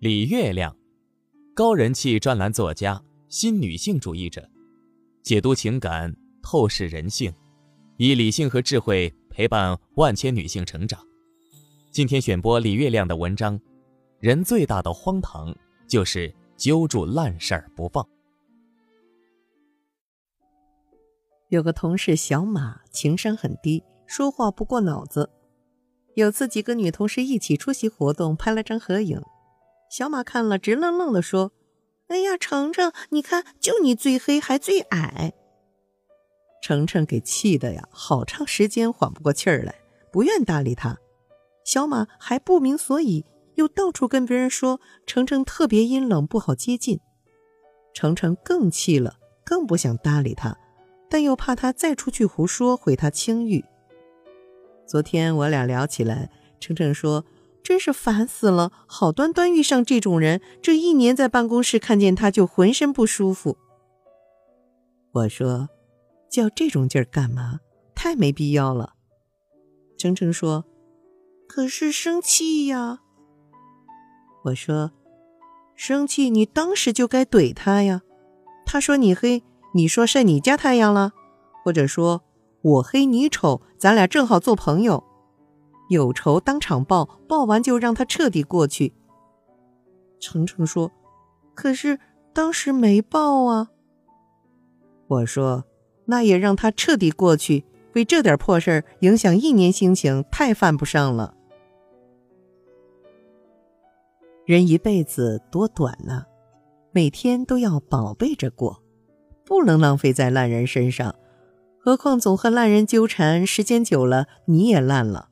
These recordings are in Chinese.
李月亮，高人气专栏作家，新女性主义者，解读情感，透视人性，以理性和智慧陪伴万千女性成长。今天选播李月亮的文章：人最大的荒唐就是揪住烂事儿不放。有个同事小马，情商很低，说话不过脑子。有次几个女同事一起出席活动，拍了张合影。小马看了，直愣愣的说：“哎呀，程程，你看，就你最黑，还最矮。”程程给气的呀，好长时间缓不过气儿来，不愿搭理他。小马还不明所以，又到处跟别人说程程特别阴冷，不好接近。程程更气了，更不想搭理他，但又怕他再出去胡说，毁他清誉。昨天我俩聊起来，程程说：“真是烦死了，好端端遇上这种人，这一年在办公室看见他就浑身不舒服。”我说：“较这种劲儿干嘛？太没必要了。”程程说：“可是生气呀。”我说：“生气，你当时就该怼他呀。他说你黑，你说晒你家太阳了，或者说。”我黑你丑，咱俩正好做朋友。有仇当场报，报完就让他彻底过去。程程说：“可是当时没报啊。”我说：“那也让他彻底过去，为这点破事儿影响一年心情，太犯不上了。人一辈子多短呢，每天都要宝贝着过，不能浪费在烂人身上。”何况总和烂人纠缠，时间久了你也烂了。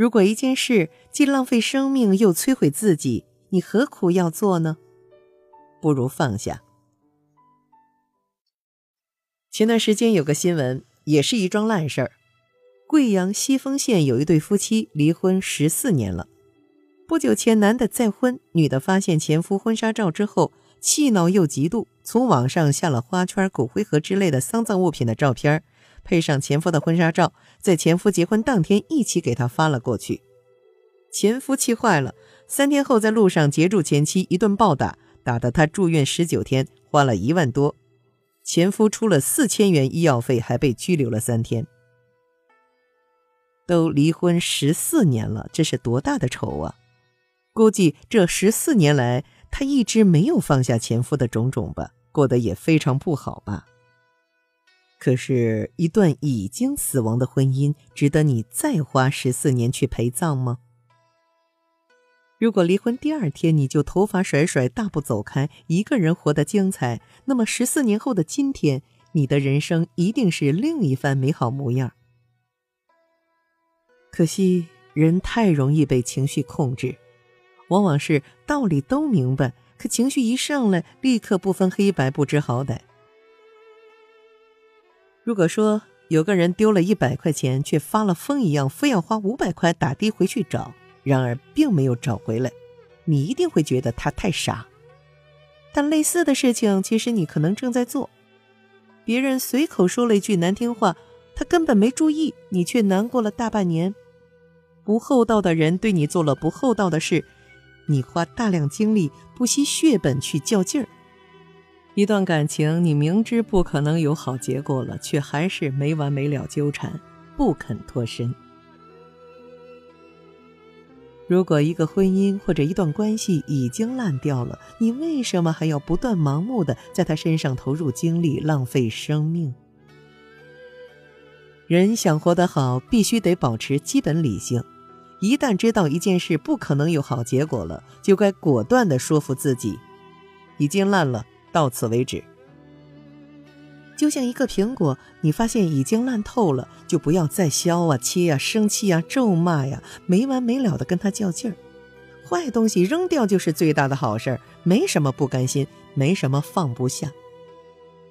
如果一件事既浪费生命又摧毁自己，你何苦要做呢？不如放下。前段时间有个新闻，也是一桩烂事儿。贵阳西丰县有一对夫妻离婚十四年了，不久前男的再婚，女的发现前夫婚纱照之后。气恼又嫉妒，从网上下了花圈、骨灰盒之类的丧葬物品的照片，配上前夫的婚纱照，在前夫结婚当天一起给他发了过去。前夫气坏了，三天后在路上截住前妻，一顿暴打，打得他住院十九天，花了一万多。前夫出了四千元医药费，还被拘留了三天。都离婚十四年了，这是多大的仇啊！估计这十四年来。她一直没有放下前夫的种种吧，过得也非常不好吧。可是，一段已经死亡的婚姻，值得你再花十四年去陪葬吗？如果离婚第二天你就头发甩甩，大步走开，一个人活得精彩，那么十四年后的今天，你的人生一定是另一番美好模样。可惜，人太容易被情绪控制。往往是道理都明白，可情绪一上来，立刻不分黑白，不知好歹。如果说有个人丢了一百块钱，却发了疯一样，非要花五百块打的回去找，然而并没有找回来，你一定会觉得他太傻。但类似的事情，其实你可能正在做。别人随口说了一句难听话，他根本没注意，你却难过了大半年。不厚道的人对你做了不厚道的事。你花大量精力、不惜血本去较劲儿，一段感情你明知不可能有好结果了，却还是没完没了纠缠，不肯脱身。如果一个婚姻或者一段关系已经烂掉了，你为什么还要不断盲目的在他身上投入精力、浪费生命？人想活得好，必须得保持基本理性。一旦知道一件事不可能有好结果了，就该果断的说服自己，已经烂了，到此为止。就像一个苹果，你发现已经烂透了，就不要再削啊、切啊、生气啊、咒骂呀，没完没了的跟他较劲儿。坏东西扔掉就是最大的好事儿，没什么不甘心，没什么放不下。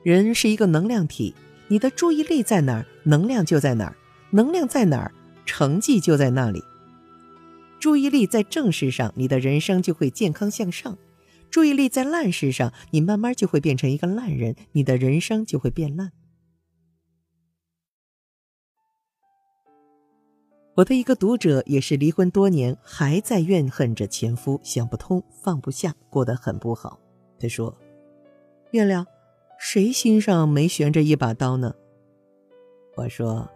人是一个能量体，你的注意力在哪儿，能量就在哪儿；能量在哪儿，成绩就在那里。注意力在正事上，你的人生就会健康向上；注意力在烂事上，你慢慢就会变成一个烂人，你的人生就会变烂。我的一个读者也是离婚多年，还在怨恨着前夫，想不通，放不下，过得很不好。他说：“月亮，谁心上没悬着一把刀呢？”我说：“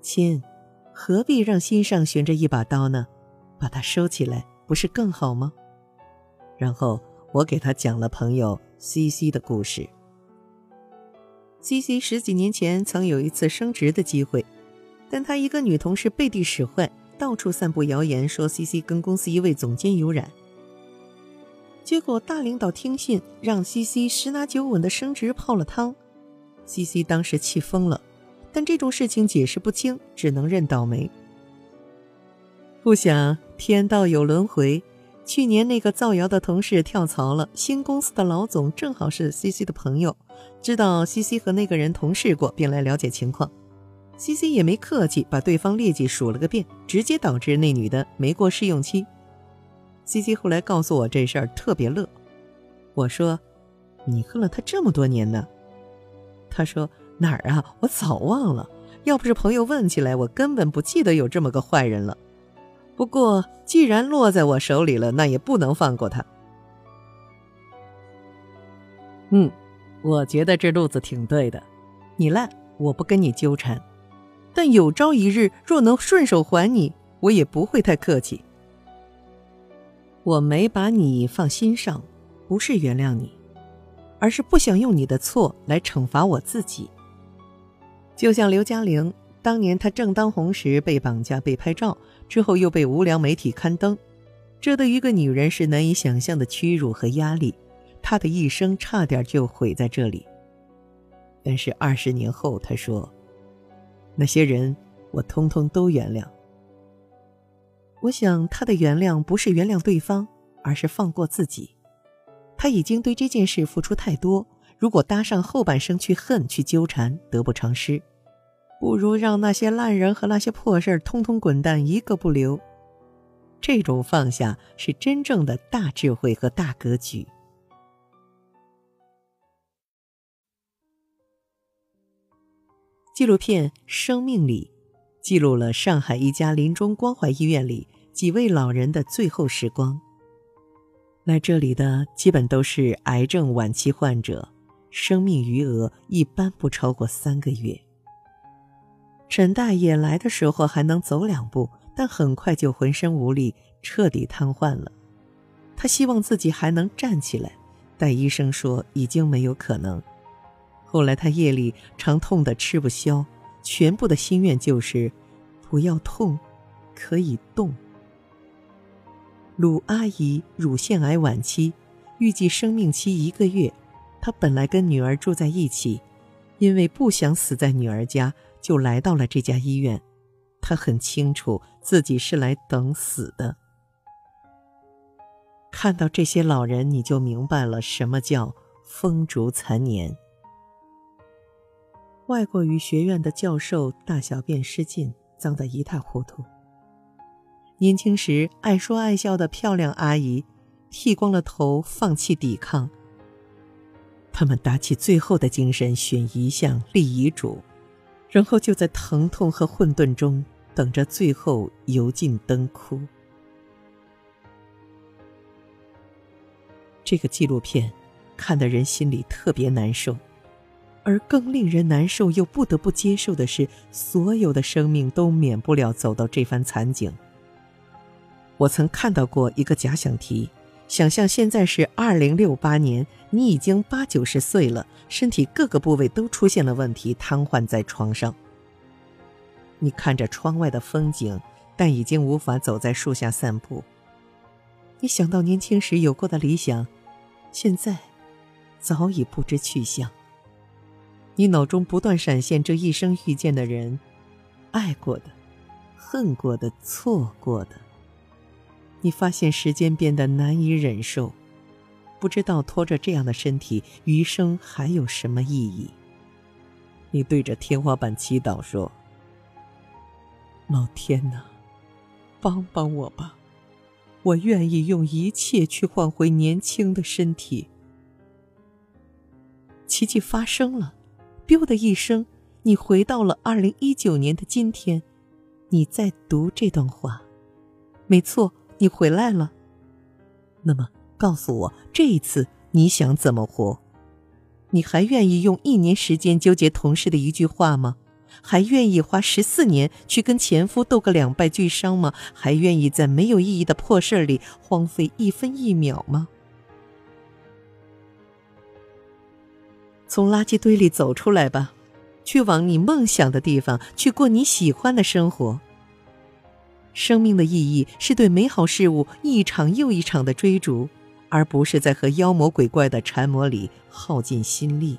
亲，何必让心上悬着一把刀呢？把它收起来，不是更好吗？”然后我给他讲了朋友 C C 的故事。C C 十几年前曾有一次升职的机会。但他一个女同事背地使坏，到处散布谣言，说 C C 跟公司一位总监有染。结果大领导听信，让 C C 十拿九稳的升职泡了汤。C C 当时气疯了，但这种事情解释不清，只能认倒霉。不想天道有轮回，去年那个造谣的同事跳槽了，新公司的老总正好是 C C 的朋友，知道 C C 和那个人同事过，便来了解情况。C C 也没客气，把对方劣迹数了个遍，直接导致那女的没过试用期。C C 后来告诉我这事儿特别乐，我说：“你恨了他这么多年呢？”他说：“哪儿啊，我早忘了。要不是朋友问起来，我根本不记得有这么个坏人了。不过既然落在我手里了，那也不能放过他。”嗯，我觉得这路子挺对的。你烂，我不跟你纠缠。但有朝一日，若能顺手还你，我也不会太客气。我没把你放心上，不是原谅你，而是不想用你的错来惩罚我自己。就像刘嘉玲当年，她正当红时被绑架、被拍照，之后又被无良媒体刊登，这对一个女人是难以想象的屈辱和压力。她的一生差点就毁在这里。但是二十年后，她说。那些人，我通通都原谅。我想他的原谅不是原谅对方，而是放过自己。他已经对这件事付出太多，如果搭上后半生去恨、去纠缠，得不偿失。不如让那些烂人和那些破事儿通通滚蛋，一个不留。这种放下是真正的大智慧和大格局。纪录片《生命里》记录了上海一家临终关怀医院里几位老人的最后时光。来这里的基本都是癌症晚期患者，生命余额一般不超过三个月。陈大爷来的时候还能走两步，但很快就浑身无力，彻底瘫痪了。他希望自己还能站起来，但医生说已经没有可能。后来他夜里常痛得吃不消，全部的心愿就是不要痛，可以动。鲁阿姨乳腺癌晚期，预计生命期一个月。她本来跟女儿住在一起，因为不想死在女儿家，就来到了这家医院。他很清楚自己是来等死的。看到这些老人，你就明白了什么叫风烛残年。外国语学院的教授大小便失禁，脏得一塌糊涂。年轻时爱说爱笑的漂亮阿姨，剃光了头，放弃抵抗。他们打起最后的精神，选遗像、立遗嘱，然后就在疼痛和混沌中等着最后油尽灯枯。这个纪录片，看的人心里特别难受。而更令人难受又不得不接受的是，所有的生命都免不了走到这番惨景。我曾看到过一个假想题：想象现在是二零六八年，你已经八九十岁了，身体各个部位都出现了问题，瘫痪在床上。你看着窗外的风景，但已经无法走在树下散步。你想到年轻时有过的理想，现在早已不知去向。你脑中不断闪现这一生遇见的人，爱过的、恨过的、错过的。你发现时间变得难以忍受，不知道拖着这样的身体余生还有什么意义。你对着天花板祈祷说：“老天呐，帮帮我吧！我愿意用一切去换回年轻的身体。”奇迹发生了。biu 的一声，你回到了二零一九年的今天，你在读这段话。没错，你回来了。那么，告诉我，这一次你想怎么活？你还愿意用一年时间纠结同事的一句话吗？还愿意花十四年去跟前夫斗个两败俱伤吗？还愿意在没有意义的破事里荒废一分一秒吗？从垃圾堆里走出来吧，去往你梦想的地方，去过你喜欢的生活。生命的意义是对美好事物一场又一场的追逐，而不是在和妖魔鬼怪的缠磨里耗尽心力。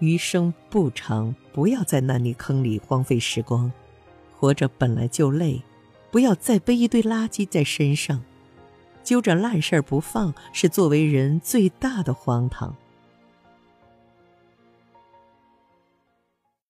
余生不长，不要在烂泥坑里荒废时光。活着本来就累，不要再背一堆垃圾在身上。揪着烂事儿不放，是作为人最大的荒唐。